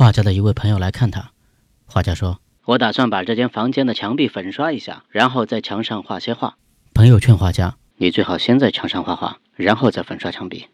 画家的一位朋友来看他画家说我打算把这间房间的墙壁粉刷一下然后在墙上画些画。朋友劝画家你最好先在墙上画画然后再粉刷墙壁。